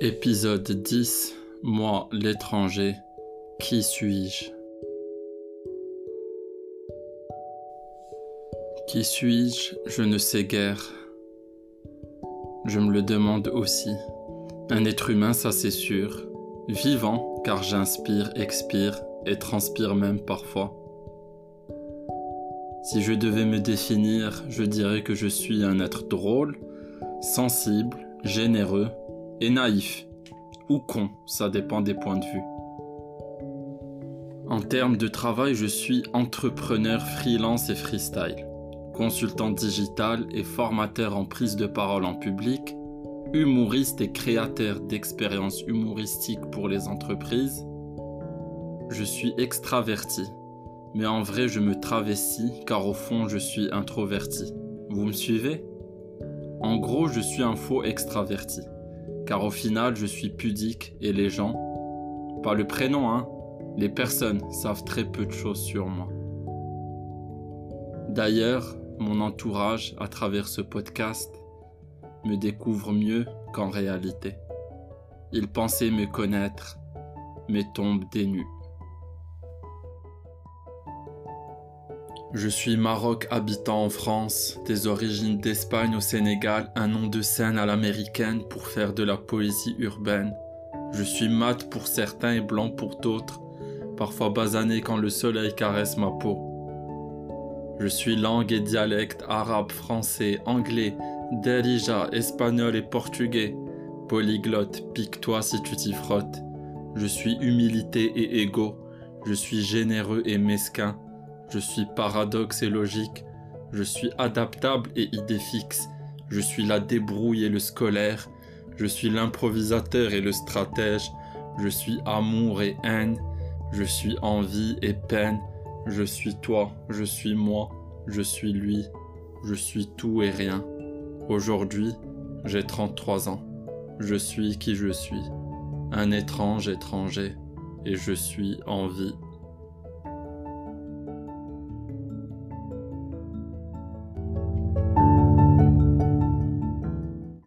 Épisode 10 Moi, l'étranger, qui suis-je? Qui suis-je? Je ne sais guère. Je me le demande aussi. Un être humain, ça c'est sûr. Vivant, car j'inspire, expire et transpire même parfois. Si je devais me définir, je dirais que je suis un être drôle, sensible, généreux et naïf. Ou con, ça dépend des points de vue. En termes de travail, je suis entrepreneur freelance et freestyle, consultant digital et formateur en prise de parole en public, humoriste et créateur d'expériences humoristiques pour les entreprises. Je suis extraverti, mais en vrai je me travestis car au fond je suis introverti. Vous me suivez? En gros, je suis un faux extraverti car au final je suis pudique et les gens, pas le prénom hein, les personnes savent très peu de choses sur moi. D'ailleurs, mon entourage, à travers ce podcast, me découvre mieux qu'en réalité. Ils pensaient me connaître, mais tombent des Je suis Maroc habitant en France, des origines d'Espagne au Sénégal, un nom de scène à l'américaine pour faire de la poésie urbaine. Je suis mat pour certains et blanc pour d'autres, parfois basané quand le soleil caresse ma peau. Je suis langue et dialecte arabe, français, anglais, derija, espagnol et portugais. Polyglotte, pique-toi si tu t'y frottes. Je suis humilité et égo. Je suis généreux et mesquin. Je suis paradoxe et logique. Je suis adaptable et idée fixe. Je suis la débrouille et le scolaire. Je suis l'improvisateur et le stratège. Je suis amour et haine. Je suis envie et peine. Je suis toi. Je suis moi. Je suis lui. Je suis tout et rien. Aujourd'hui, j'ai 33 ans. Je suis qui je suis. Un étrange étranger. Et je suis en vie